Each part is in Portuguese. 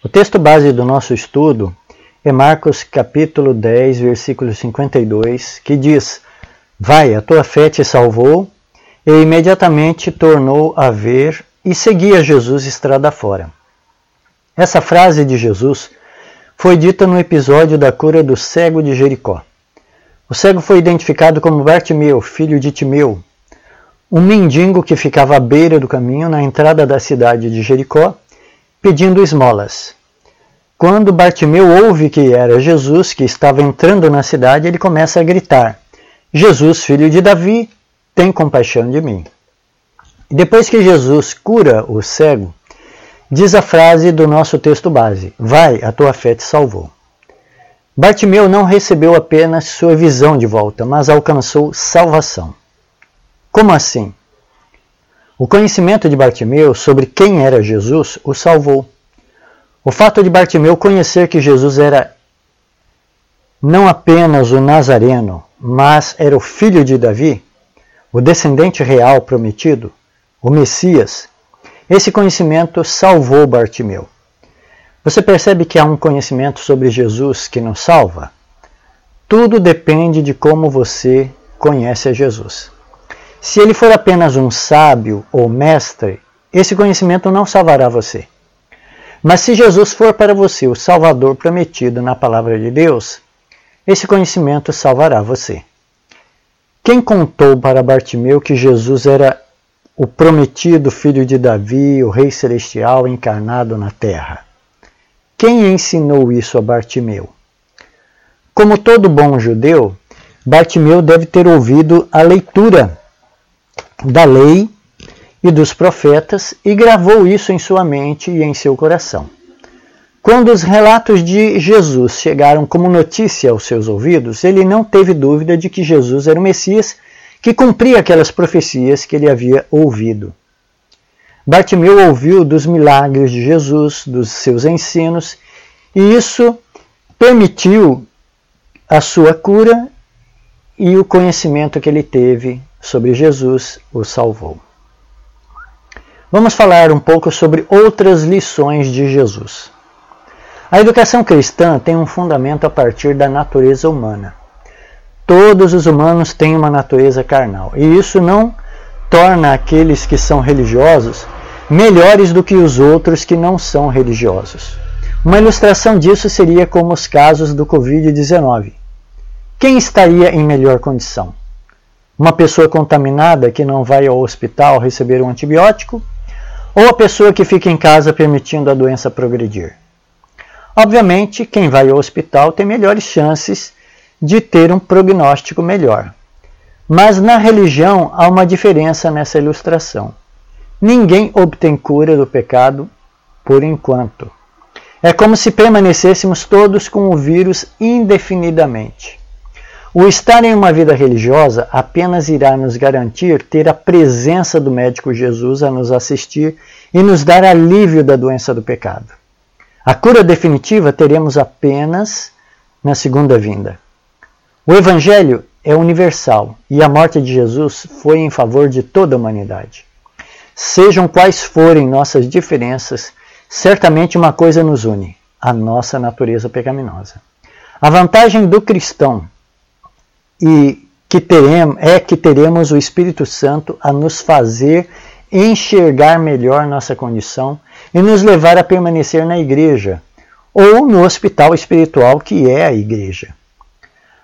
O texto base do nosso estudo é Marcos capítulo 10, versículo 52, que diz: Vai, a tua fé te salvou, e imediatamente tornou a ver e seguia Jesus estrada fora. Essa frase de Jesus foi dita no episódio da cura do cego de Jericó. O cego foi identificado como Bartimeu, filho de Timeu, um mendigo que ficava à beira do caminho na entrada da cidade de Jericó pedindo esmolas. Quando Bartimeu ouve que era Jesus que estava entrando na cidade, ele começa a gritar: Jesus, filho de Davi, tem compaixão de mim. Depois que Jesus cura o cego, diz a frase do nosso texto base: Vai, a tua fé te salvou. Bartimeu não recebeu apenas sua visão de volta, mas alcançou salvação. Como assim? O conhecimento de Bartimeu sobre quem era Jesus o salvou. O fato de Bartimeu conhecer que Jesus era não apenas o Nazareno, mas era o filho de Davi, o descendente real prometido, o Messias, esse conhecimento salvou Bartimeu. Você percebe que há um conhecimento sobre Jesus que nos salva? Tudo depende de como você conhece a Jesus. Se ele for apenas um sábio ou mestre, esse conhecimento não salvará você. Mas se Jesus for para você o Salvador prometido na palavra de Deus, esse conhecimento salvará você. Quem contou para Bartimeu que Jesus era o prometido filho de Davi, o Rei Celestial encarnado na terra? Quem ensinou isso a Bartimeu? Como todo bom judeu, Bartimeu deve ter ouvido a leitura da lei e dos profetas e gravou isso em sua mente e em seu coração. Quando os relatos de Jesus chegaram como notícia aos seus ouvidos, ele não teve dúvida de que Jesus era o Messias que cumpria aquelas profecias que ele havia ouvido. Bartimeu ouviu dos milagres de Jesus, dos seus ensinos, e isso permitiu a sua cura e o conhecimento que ele teve sobre Jesus o salvou. Vamos falar um pouco sobre outras lições de Jesus. A educação cristã tem um fundamento a partir da natureza humana. Todos os humanos têm uma natureza carnal, e isso não torna aqueles que são religiosos melhores do que os outros que não são religiosos. Uma ilustração disso seria como os casos do Covid-19. Quem estaria em melhor condição? Uma pessoa contaminada que não vai ao hospital receber um antibiótico? Ou a pessoa que fica em casa permitindo a doença progredir? Obviamente, quem vai ao hospital tem melhores chances de ter um prognóstico melhor. Mas na religião há uma diferença nessa ilustração. Ninguém obtém cura do pecado por enquanto. É como se permanecêssemos todos com o vírus indefinidamente. O estar em uma vida religiosa apenas irá nos garantir ter a presença do médico Jesus a nos assistir e nos dar alívio da doença do pecado. A cura definitiva teremos apenas na segunda vinda. O Evangelho é universal e a morte de Jesus foi em favor de toda a humanidade. Sejam quais forem nossas diferenças, certamente uma coisa nos une: a nossa natureza pecaminosa. A vantagem do cristão e que teremos, é que teremos o Espírito Santo a nos fazer enxergar melhor nossa condição e nos levar a permanecer na igreja ou no hospital espiritual que é a igreja.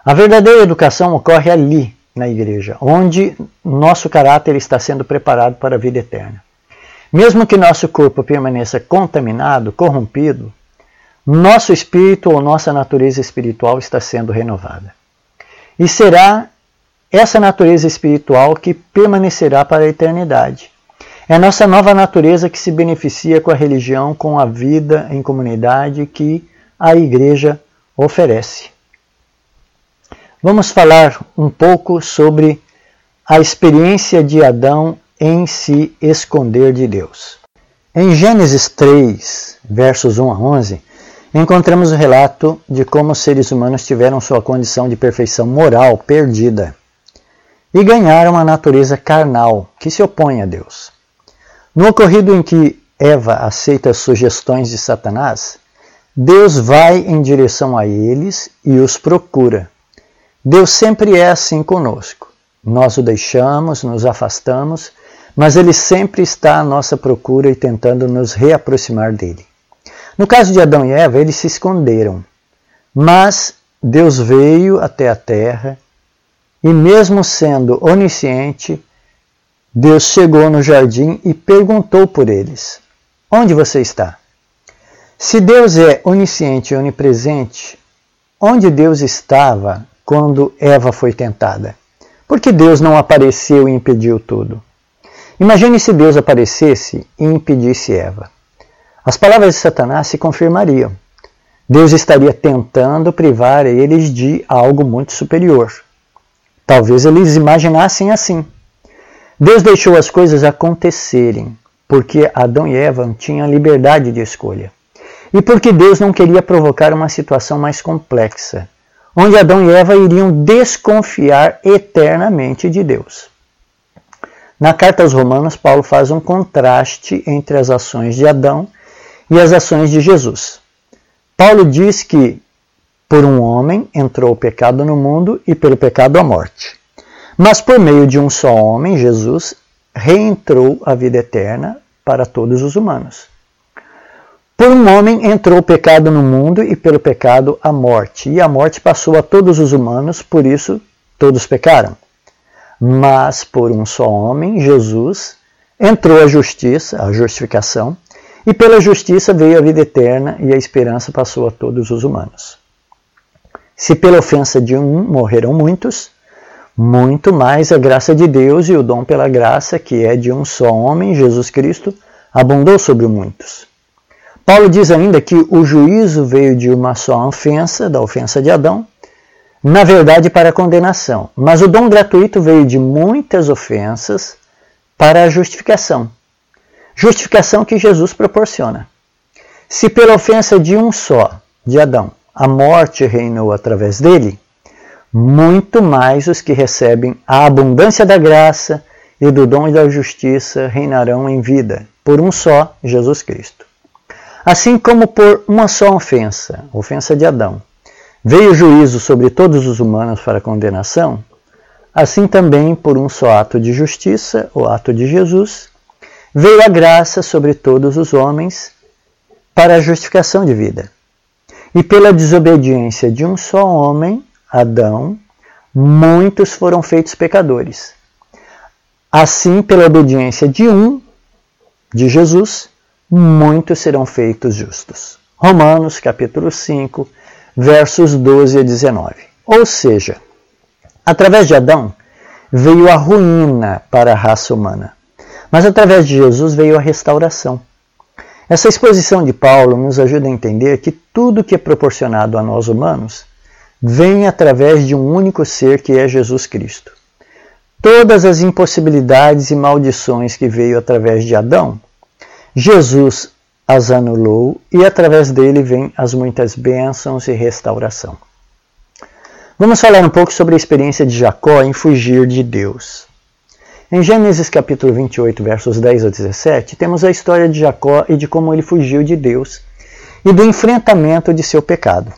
A verdadeira educação ocorre ali, na igreja, onde nosso caráter está sendo preparado para a vida eterna. Mesmo que nosso corpo permaneça contaminado, corrompido, nosso espírito ou nossa natureza espiritual está sendo renovada. E será essa natureza espiritual que permanecerá para a eternidade. É nossa nova natureza que se beneficia com a religião, com a vida em comunidade que a igreja oferece. Vamos falar um pouco sobre a experiência de Adão em se esconder de Deus. Em Gênesis 3, versos 1 a 11, encontramos o relato de como os seres humanos tiveram sua condição de perfeição moral perdida e ganharam uma natureza carnal que se opõe a Deus. No ocorrido em que Eva aceita as sugestões de Satanás, Deus vai em direção a eles e os procura. Deus sempre é assim conosco. Nós o deixamos, nos afastamos, mas ele sempre está à nossa procura e tentando nos reaproximar dele. No caso de Adão e Eva, eles se esconderam, mas Deus veio até a terra e, mesmo sendo onisciente, Deus chegou no jardim e perguntou por eles: Onde você está? Se Deus é onisciente e onipresente, onde Deus estava quando Eva foi tentada? Por que Deus não apareceu e impediu tudo? Imagine se Deus aparecesse e impedisse Eva. As palavras de Satanás se confirmariam. Deus estaria tentando privar eles de algo muito superior. Talvez eles imaginassem assim. Deus deixou as coisas acontecerem, porque Adão e Eva tinham liberdade de escolha e porque Deus não queria provocar uma situação mais complexa, onde Adão e Eva iriam desconfiar eternamente de Deus. Na carta aos Romanos, Paulo faz um contraste entre as ações de Adão e as ações de Jesus. Paulo diz que por um homem entrou o pecado no mundo e pelo pecado a morte. Mas por meio de um só homem, Jesus, reentrou a vida eterna para todos os humanos. Por um homem entrou o pecado no mundo e pelo pecado a morte. E a morte passou a todos os humanos, por isso todos pecaram. Mas por um só homem, Jesus, entrou a justiça, a justificação, e pela justiça veio a vida eterna e a esperança passou a todos os humanos. Se pela ofensa de um morreram muitos, muito mais a graça de Deus e o dom pela graça, que é de um só homem, Jesus Cristo, abundou sobre muitos. Paulo diz ainda que o juízo veio de uma só ofensa, da ofensa de Adão, na verdade para a condenação, mas o dom gratuito veio de muitas ofensas para a justificação. Justificação que Jesus proporciona. Se pela ofensa de um só, de Adão, a morte reinou através dele, muito mais os que recebem a abundância da graça e do dom da justiça reinarão em vida, por um só, Jesus Cristo. Assim como por uma só ofensa, ofensa de Adão, veio o juízo sobre todos os humanos para condenação, assim também por um só ato de justiça, o ato de Jesus, veio a graça sobre todos os homens para a justificação de vida. E pela desobediência de um só homem, Adão, muitos foram feitos pecadores. Assim, pela obediência de um, de Jesus, muitos serão feitos justos. Romanos capítulo 5, versos 12 a 19. Ou seja, através de Adão veio a ruína para a raça humana, mas através de Jesus veio a restauração. Essa exposição de Paulo nos ajuda a entender que tudo que é proporcionado a nós humanos vem através de um único ser que é Jesus Cristo. Todas as impossibilidades e maldições que veio através de Adão Jesus as anulou e através dele vem as muitas bênçãos e restauração. Vamos falar um pouco sobre a experiência de Jacó em fugir de Deus. Em Gênesis capítulo 28, versos 10 a 17, temos a história de Jacó e de como ele fugiu de Deus e do enfrentamento de seu pecado.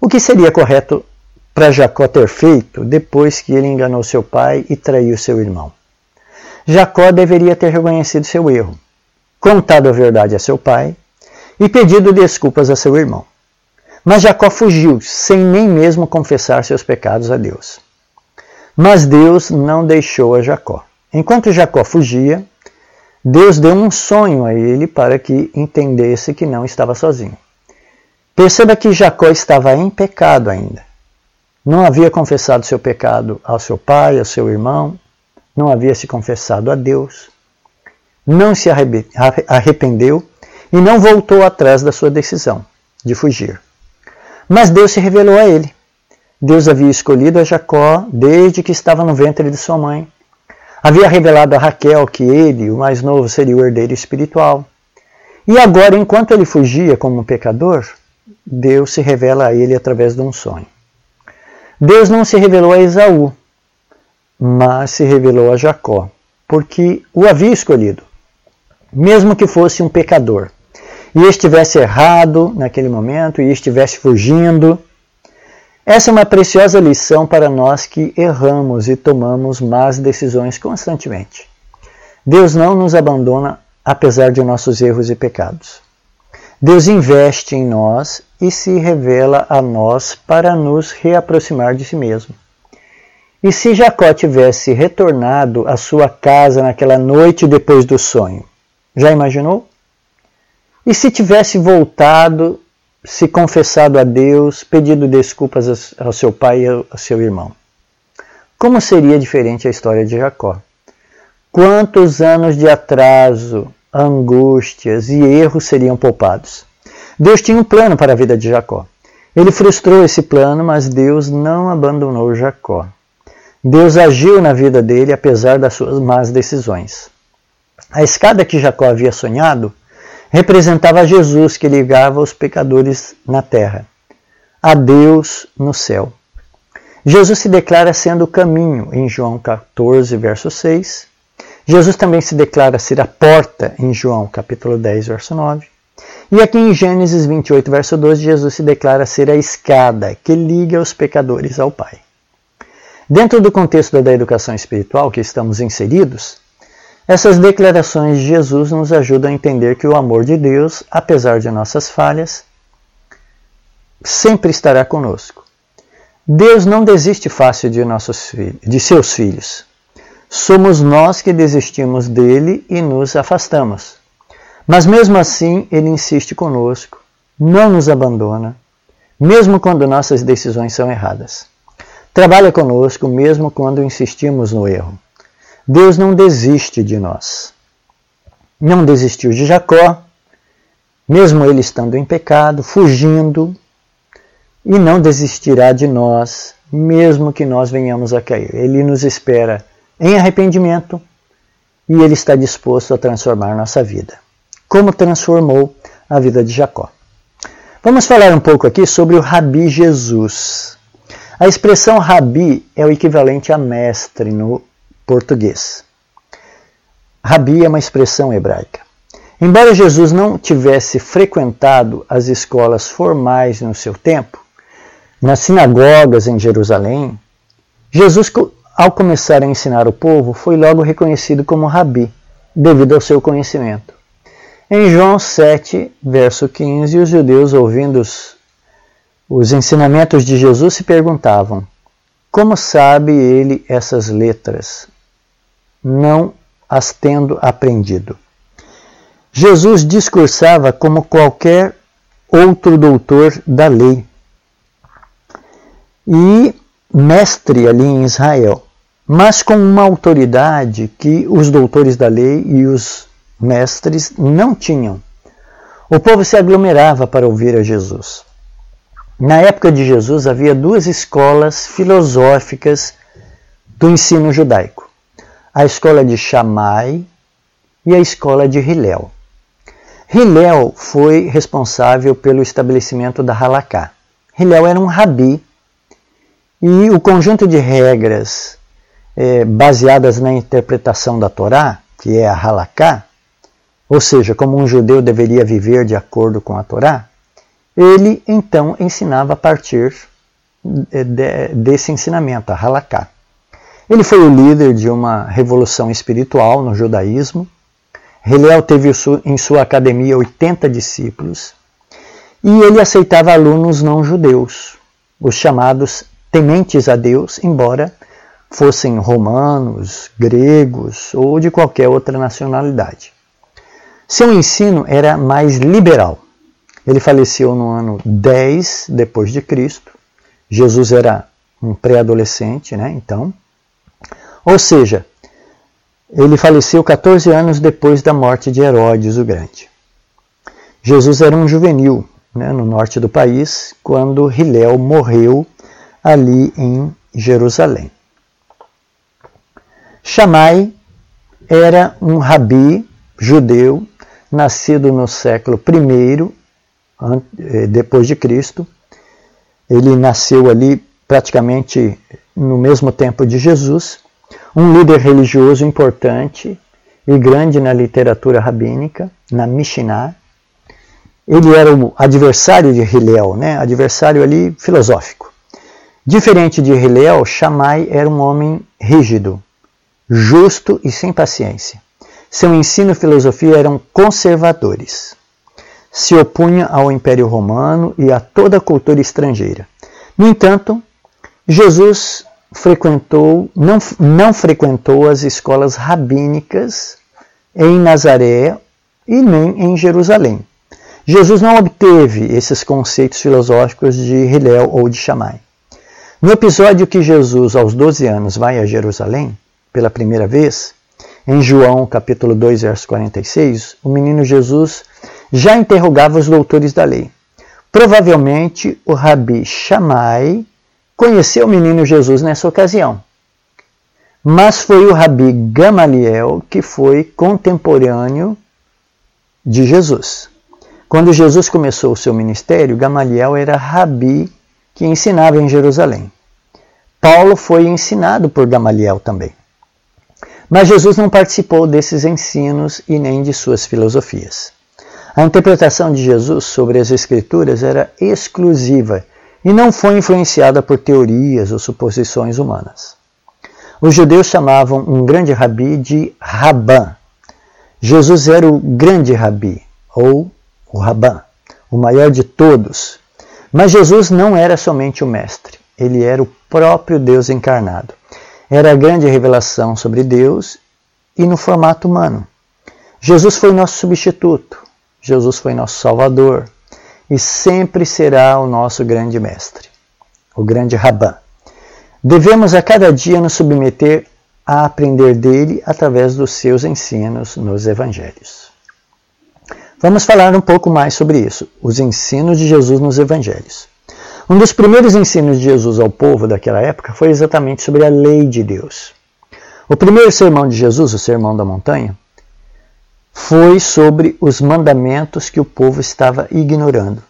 O que seria correto para Jacó ter feito depois que ele enganou seu pai e traiu seu irmão? Jacó deveria ter reconhecido seu erro contado a verdade a seu pai e pedido desculpas a seu irmão. Mas Jacó fugiu, sem nem mesmo confessar seus pecados a Deus. Mas Deus não deixou a Jacó. Enquanto Jacó fugia, Deus deu um sonho a ele para que entendesse que não estava sozinho. Perceba que Jacó estava em pecado ainda. Não havia confessado seu pecado ao seu pai, ao seu irmão, não havia se confessado a Deus não se arrependeu e não voltou atrás da sua decisão de fugir. Mas Deus se revelou a ele. Deus havia escolhido a Jacó desde que estava no ventre de sua mãe. Havia revelado a Raquel que ele, o mais novo, seria o herdeiro espiritual. E agora, enquanto ele fugia como um pecador, Deus se revela a ele através de um sonho. Deus não se revelou a Esaú, mas se revelou a Jacó, porque o havia escolhido mesmo que fosse um pecador. e estivesse errado naquele momento e estivesse fugindo. Essa é uma preciosa lição para nós que erramos e tomamos más decisões constantemente. Deus não nos abandona apesar de nossos erros e pecados. Deus investe em nós e se revela a nós para nos reaproximar de si mesmo. E se Jacó tivesse retornado à sua casa naquela noite depois do sonho? Já imaginou? E se tivesse voltado, se confessado a Deus, pedido desculpas ao seu pai e ao seu irmão? Como seria diferente a história de Jacó? Quantos anos de atraso, angústias e erros seriam poupados? Deus tinha um plano para a vida de Jacó. Ele frustrou esse plano, mas Deus não abandonou Jacó. Deus agiu na vida dele apesar das suas más decisões. A escada que Jacó havia sonhado representava Jesus que ligava os pecadores na terra, a Deus no céu. Jesus se declara sendo o caminho em João 14, verso 6. Jesus também se declara ser a porta em João capítulo 10, verso 9. E aqui em Gênesis 28, verso 12, Jesus se declara ser a escada que liga os pecadores ao Pai. Dentro do contexto da educação espiritual que estamos inseridos, essas declarações de Jesus nos ajudam a entender que o amor de Deus, apesar de nossas falhas, sempre estará conosco. Deus não desiste fácil de, nossos filhos, de seus filhos. Somos nós que desistimos dele e nos afastamos. Mas mesmo assim, ele insiste conosco, não nos abandona, mesmo quando nossas decisões são erradas. Trabalha conosco mesmo quando insistimos no erro. Deus não desiste de nós. Não desistiu de Jacó, mesmo ele estando em pecado, fugindo, e não desistirá de nós, mesmo que nós venhamos a cair. Ele nos espera em arrependimento e ele está disposto a transformar nossa vida. Como transformou a vida de Jacó. Vamos falar um pouco aqui sobre o Rabi Jesus. A expressão rabi é o equivalente a mestre no português. Rabi é uma expressão hebraica. Embora Jesus não tivesse frequentado as escolas formais no seu tempo, nas sinagogas em Jerusalém, Jesus, ao começar a ensinar o povo, foi logo reconhecido como rabi, devido ao seu conhecimento. Em João 7, verso 15, os judeus, ouvindo os os ensinamentos de Jesus se perguntavam: como sabe ele essas letras, não as tendo aprendido? Jesus discursava como qualquer outro doutor da lei e mestre ali em Israel, mas com uma autoridade que os doutores da lei e os mestres não tinham. O povo se aglomerava para ouvir a Jesus. Na época de Jesus havia duas escolas filosóficas do ensino judaico: a escola de Shammai e a escola de Hillel. Hillel foi responsável pelo estabelecimento da Halaká. Hillel era um rabi e o conjunto de regras é, baseadas na interpretação da Torá, que é a Halaká, ou seja, como um judeu deveria viver de acordo com a Torá, ele então ensinava a partir de, desse ensinamento, a Halaká. Ele foi o líder de uma revolução espiritual no judaísmo. Hillel teve em sua academia 80 discípulos e ele aceitava alunos não judeus, os chamados tementes a Deus, embora fossem romanos, gregos ou de qualquer outra nacionalidade. Seu ensino era mais liberal. Ele faleceu no ano 10 depois de Cristo. Jesus era um pré-adolescente, né? Então, ou seja, ele faleceu 14 anos depois da morte de Herodes o Grande. Jesus era um juvenil né, no norte do país quando Hilel morreu ali em Jerusalém. Shammai era um rabi judeu nascido no século I eh, depois de Cristo. Ele nasceu ali praticamente no mesmo tempo de Jesus, um líder religioso importante e grande na literatura rabínica, na Mishnah, ele era o adversário de Hilel, né? adversário ali filosófico. Diferente de Hilel, Shammai era um homem rígido, justo e sem paciência. Seu ensino e filosofia eram conservadores. Se opunha ao Império Romano e a toda a cultura estrangeira. No entanto, Jesus frequentou, não, não frequentou as escolas rabínicas em Nazaré e nem em Jerusalém. Jesus não obteve esses conceitos filosóficos de Hillel ou de Shammai. No episódio que Jesus, aos 12 anos, vai a Jerusalém, pela primeira vez, em João capítulo 2, verso 46, o menino Jesus já interrogava os doutores da lei. Provavelmente o rabi Shammai conheceu o menino Jesus nessa ocasião. Mas foi o rabi Gamaliel que foi contemporâneo de Jesus. Quando Jesus começou o seu ministério, Gamaliel era rabi que ensinava em Jerusalém. Paulo foi ensinado por Gamaliel também. Mas Jesus não participou desses ensinos e nem de suas filosofias. A interpretação de Jesus sobre as Escrituras era exclusiva e não foi influenciada por teorias ou suposições humanas. Os judeus chamavam um grande rabi de Rabã. Jesus era o grande rabi, ou o Rabã, o maior de todos. Mas Jesus não era somente o mestre, ele era o próprio Deus encarnado. Era a grande revelação sobre Deus e no formato humano. Jesus foi nosso substituto, Jesus foi nosso Salvador e sempre será o nosso grande mestre, o grande Rabã. Devemos a cada dia nos submeter a aprender dele através dos seus ensinos nos evangelhos. Vamos falar um pouco mais sobre isso, os ensinos de Jesus nos evangelhos. Um dos primeiros ensinos de Jesus ao povo daquela época foi exatamente sobre a lei de Deus. O primeiro sermão de Jesus, o Sermão da Montanha, foi sobre os mandamentos que o povo estava ignorando.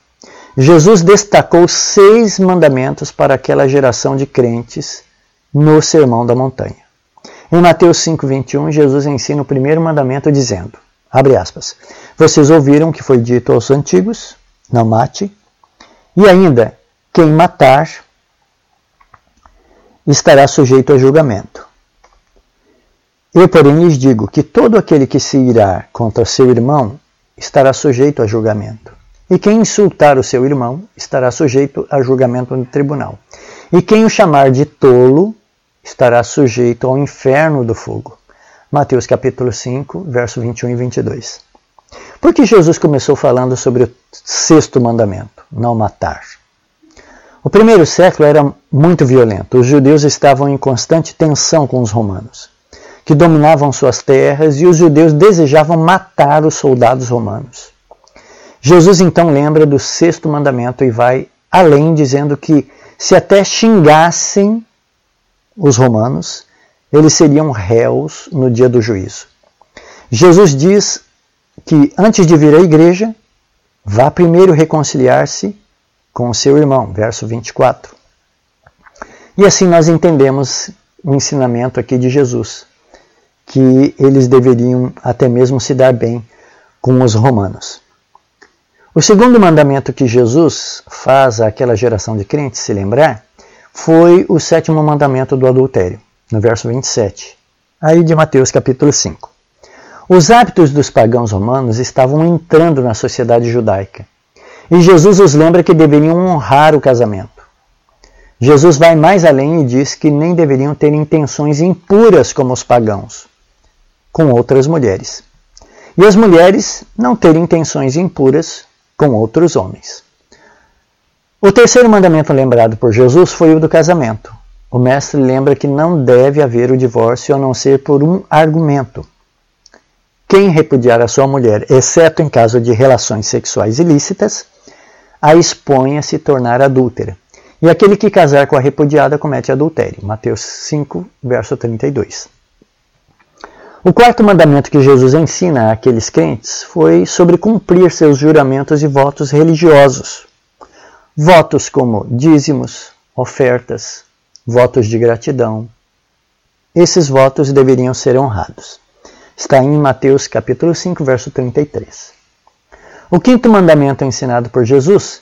Jesus destacou seis mandamentos para aquela geração de crentes no Sermão da Montanha. Em Mateus 5:21, Jesus ensina o primeiro mandamento dizendo: abre aspas. Vocês ouviram que foi dito aos antigos: não mate. E ainda, quem matar estará sujeito a julgamento. Eu, porém, lhes digo que todo aquele que se irá contra seu irmão estará sujeito a julgamento. E quem insultar o seu irmão estará sujeito a julgamento no tribunal. E quem o chamar de tolo estará sujeito ao inferno do fogo. Mateus capítulo 5, verso 21 e 22. Por que Jesus começou falando sobre o sexto mandamento, não matar? O primeiro século era muito violento. Os judeus estavam em constante tensão com os romanos que dominavam suas terras e os judeus desejavam matar os soldados romanos. Jesus então lembra do sexto mandamento e vai além, dizendo que se até xingassem os romanos, eles seriam réus no dia do juízo. Jesus diz que antes de vir à igreja, vá primeiro reconciliar-se com o seu irmão, verso 24. E assim nós entendemos o ensinamento aqui de Jesus que eles deveriam até mesmo se dar bem com os romanos. O segundo mandamento que Jesus faz àquela geração de crentes se lembrar foi o sétimo mandamento do adultério, no verso 27, aí de Mateus capítulo 5. Os hábitos dos pagãos romanos estavam entrando na sociedade judaica, e Jesus os lembra que deveriam honrar o casamento. Jesus vai mais além e diz que nem deveriam ter intenções impuras como os pagãos, com outras mulheres. E as mulheres não terem intenções impuras com outros homens. O terceiro mandamento lembrado por Jesus foi o do casamento. O mestre lembra que não deve haver o divórcio a não ser por um argumento. Quem repudiar a sua mulher, exceto em caso de relações sexuais ilícitas, a expõe a se tornar adúltera. E aquele que casar com a repudiada comete adultério. Mateus 5, verso 32. O quarto mandamento que Jesus ensina àqueles crentes foi sobre cumprir seus juramentos e votos religiosos. Votos como dízimos, ofertas, votos de gratidão. Esses votos deveriam ser honrados. Está em Mateus capítulo 5, verso 33. O quinto mandamento ensinado por Jesus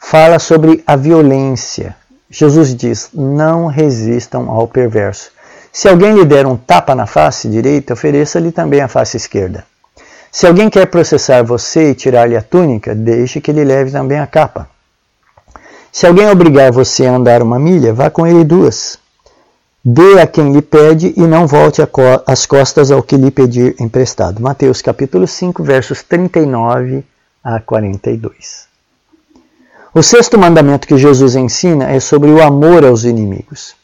fala sobre a violência. Jesus diz: Não resistam ao perverso. Se alguém lhe der um tapa na face direita, ofereça-lhe também a face esquerda. Se alguém quer processar você e tirar-lhe a túnica, deixe que ele leve também a capa. Se alguém obrigar você a andar uma milha, vá com ele duas. Dê a quem lhe pede e não volte as costas ao que lhe pedir emprestado. Mateus capítulo 5, versos 39 a 42. O sexto mandamento que Jesus ensina é sobre o amor aos inimigos.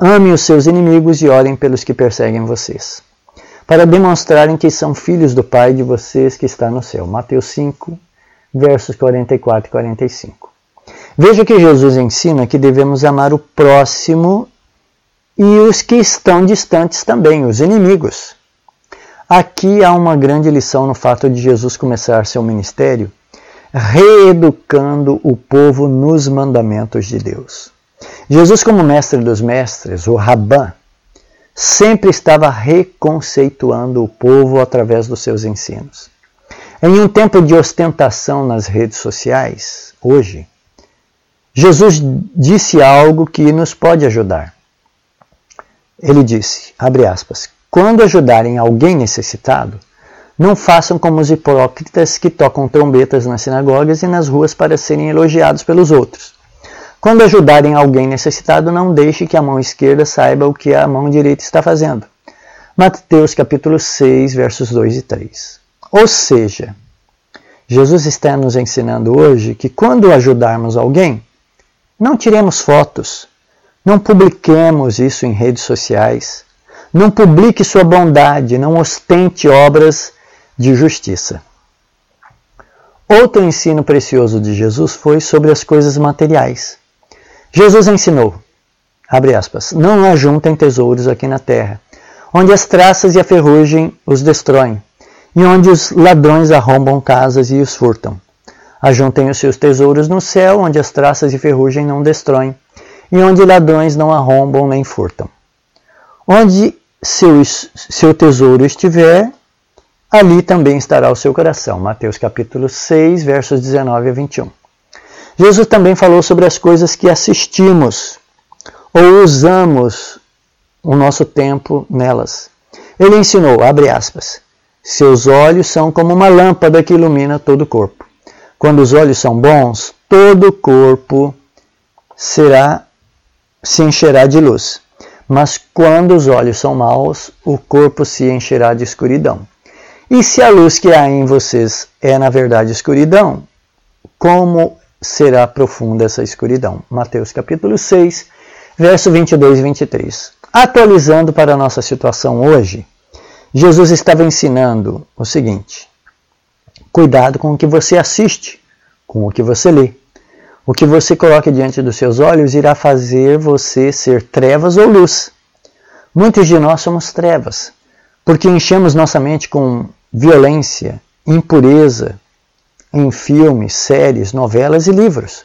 Ame os seus inimigos e orem pelos que perseguem vocês, para demonstrarem que são filhos do Pai de vocês que está no céu. Mateus 5, versos 44 e 45. Veja que Jesus ensina que devemos amar o próximo e os que estão distantes também, os inimigos. Aqui há uma grande lição no fato de Jesus começar seu ministério reeducando o povo nos mandamentos de Deus. Jesus, como mestre dos mestres, o Rabã, sempre estava reconceituando o povo através dos seus ensinos. Em um tempo de ostentação nas redes sociais, hoje, Jesus disse algo que nos pode ajudar. Ele disse, abre aspas, quando ajudarem alguém necessitado, não façam como os hipócritas que tocam trombetas nas sinagogas e nas ruas para serem elogiados pelos outros. Quando ajudarem alguém necessitado, não deixe que a mão esquerda saiba o que a mão direita está fazendo. Mateus capítulo 6, versos 2 e 3. Ou seja, Jesus está nos ensinando hoje que quando ajudarmos alguém, não tiremos fotos, não publiquemos isso em redes sociais, não publique sua bondade, não ostente obras de justiça. Outro ensino precioso de Jesus foi sobre as coisas materiais. Jesus ensinou, abre aspas, não ajuntem tesouros aqui na terra, onde as traças e a ferrugem os destroem, e onde os ladrões arrombam casas e os furtam. Ajuntem os seus tesouros no céu, onde as traças e ferrugem não destroem, e onde ladrões não arrombam nem furtam. Onde seu, seu tesouro estiver, ali também estará o seu coração. Mateus capítulo 6, versos 19 a 21. Jesus também falou sobre as coisas que assistimos ou usamos o nosso tempo nelas. Ele ensinou, abre aspas, seus olhos são como uma lâmpada que ilumina todo o corpo. Quando os olhos são bons, todo o corpo será se encherá de luz. Mas quando os olhos são maus, o corpo se encherá de escuridão. E se a luz que há em vocês é na verdade escuridão, como será profunda essa escuridão? Mateus capítulo 6, verso 22 e 23. Atualizando para a nossa situação hoje, Jesus estava ensinando o seguinte: cuidado com o que você assiste, com o que você lê. O que você coloca diante dos seus olhos irá fazer você ser trevas ou luz. Muitos de nós somos trevas, porque enchemos nossa mente com violência, impureza em filmes, séries, novelas e livros.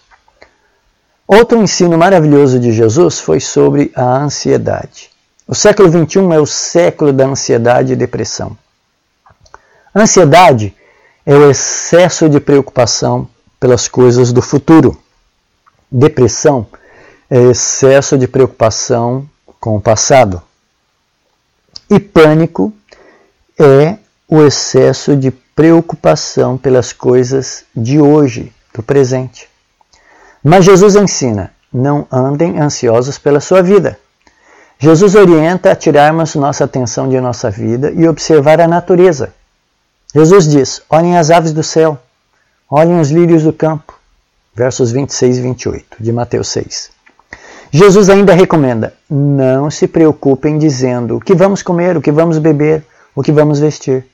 Outro ensino maravilhoso de Jesus foi sobre a ansiedade. O século XXI é o século da ansiedade e depressão. Ansiedade é o excesso de preocupação pelas coisas do futuro. Depressão é excesso de preocupação com o passado. E pânico é o excesso de preocupação pelas coisas de hoje, do presente. Mas Jesus ensina: não andem ansiosos pela sua vida. Jesus orienta a tirarmos nossa atenção de nossa vida e observar a natureza. Jesus diz: olhem as aves do céu, olhem os lírios do campo. Versos 26 e 28 de Mateus 6. Jesus ainda recomenda: não se preocupem dizendo o que vamos comer, o que vamos beber, o que vamos vestir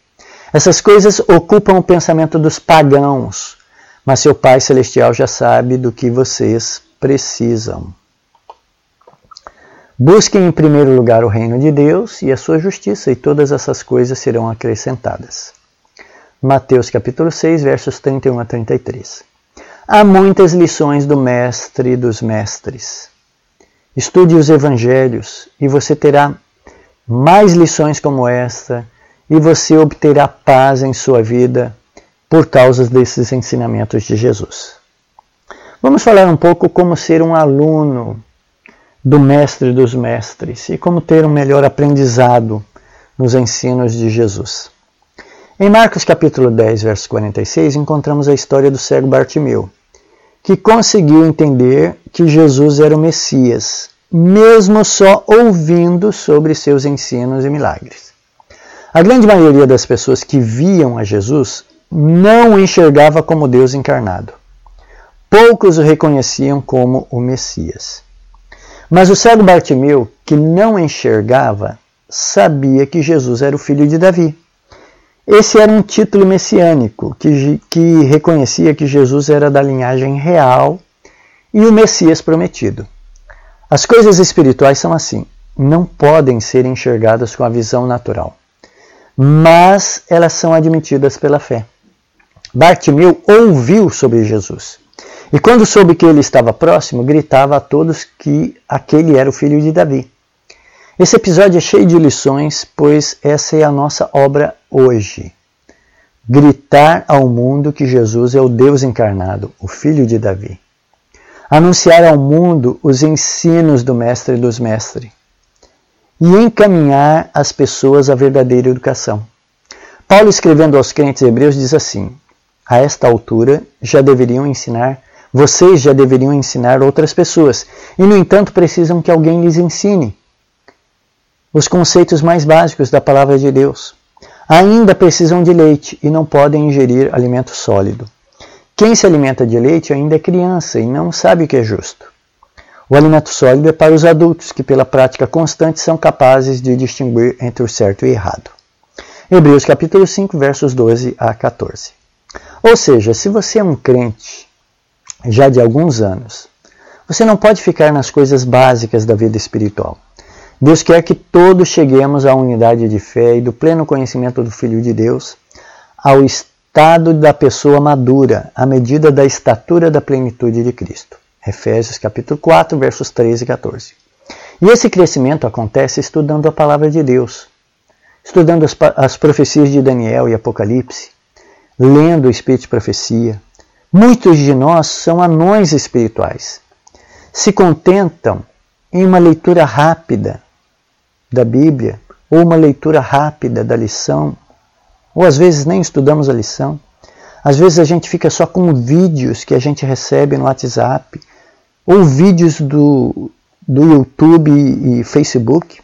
essas coisas ocupam o pensamento dos pagãos, mas seu Pai Celestial já sabe do que vocês precisam. Busquem em primeiro lugar o reino de Deus e a sua justiça, e todas essas coisas serão acrescentadas. Mateus capítulo 6, versos 31 a 33. Há muitas lições do mestre dos mestres. Estude os evangelhos e você terá mais lições como esta e você obterá paz em sua vida por causa desses ensinamentos de Jesus. Vamos falar um pouco como ser um aluno do Mestre dos Mestres e como ter um melhor aprendizado nos ensinos de Jesus. Em Marcos capítulo 10, verso 46, encontramos a história do cego Bartimeu, que conseguiu entender que Jesus era o Messias, mesmo só ouvindo sobre seus ensinos e milagres. A grande maioria das pessoas que viam a Jesus não o enxergava como Deus encarnado. Poucos o reconheciam como o Messias. Mas o cego Bartimeu, que não enxergava, sabia que Jesus era o filho de Davi. Esse era um título messiânico que, que reconhecia que Jesus era da linhagem real e o Messias prometido. As coisas espirituais são assim, não podem ser enxergadas com a visão natural, mas elas são admitidas pela fé. Bartimeu ouviu sobre Jesus e quando soube que ele estava próximo, gritava a todos que aquele era o filho de Davi. Esse episódio é cheio de lições, pois essa é a nossa obra hoje. Gritar ao mundo que Jesus é o Deus encarnado, o filho de Davi. Anunciar ao mundo os ensinos do Mestre dos Mestres. E encaminhar as pessoas à verdadeira educação. Paulo, escrevendo aos crentes hebreus, diz assim: A esta altura já deveriam ensinar vocês já deveriam ensinar outras pessoas e, no entanto, precisam que alguém lhes ensine os conceitos mais básicos da palavra de Deus. Ainda precisam de leite e não podem ingerir alimento sólido. Quem se alimenta de leite ainda é criança e não sabe o que é justo. O alimento sólido é para os adultos, que pela prática constante são capazes de distinguir entre o certo e o errado. Hebreus capítulo 5, versos 12 a 14. Ou seja, se você é um crente já de alguns anos. Você não pode ficar nas coisas básicas da vida espiritual. Deus quer que todos cheguemos à unidade de fé e do pleno conhecimento do Filho de Deus, ao estado da pessoa madura, à medida da estatura da plenitude de Cristo. Efésios capítulo 4, versos 13 e 14. E esse crescimento acontece estudando a palavra de Deus, estudando as, as profecias de Daniel e Apocalipse, lendo o Espírito de Profecia, Muitos de nós são anões espirituais. Se contentam em uma leitura rápida da Bíblia, ou uma leitura rápida da lição, ou às vezes nem estudamos a lição. Às vezes a gente fica só com vídeos que a gente recebe no WhatsApp, ou vídeos do, do YouTube e Facebook.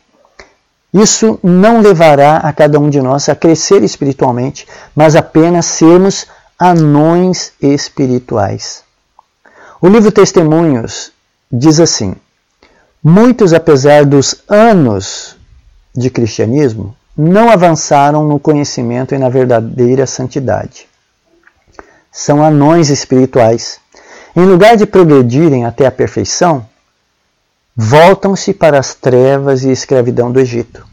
Isso não levará a cada um de nós a crescer espiritualmente, mas apenas sermos anões espirituais. O livro Testemunhos diz assim: Muitos, apesar dos anos de cristianismo, não avançaram no conhecimento e na verdadeira santidade. São anões espirituais. Em lugar de progredirem até a perfeição, voltam-se para as trevas e escravidão do Egito.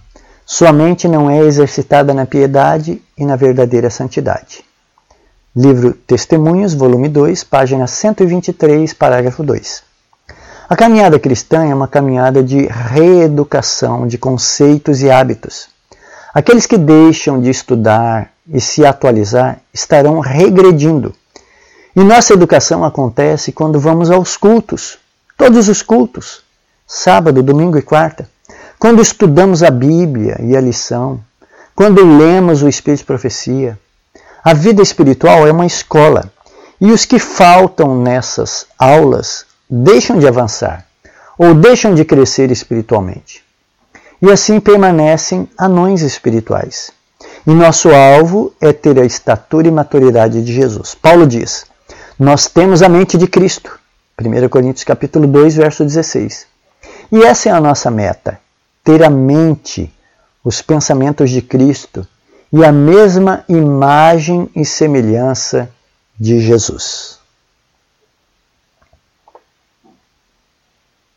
Sua mente não é exercitada na piedade e na verdadeira santidade. Livro Testemunhos, volume 2, página 123, parágrafo 2. A caminhada cristã é uma caminhada de reeducação de conceitos e hábitos. Aqueles que deixam de estudar e se atualizar estarão regredindo. E nossa educação acontece quando vamos aos cultos, todos os cultos, sábado, domingo e quarta, quando estudamos a Bíblia e a lição, quando lemos o Espírito de Profecia, a vida espiritual é uma escola e os que faltam nessas aulas deixam de avançar ou deixam de crescer espiritualmente. E assim permanecem anões espirituais. E nosso alvo é ter a estatura e maturidade de Jesus. Paulo diz: Nós temos a mente de Cristo. 1 Coríntios capítulo 2, verso 16. E essa é a nossa meta: ter a mente, os pensamentos de Cristo, e a mesma imagem e semelhança de Jesus.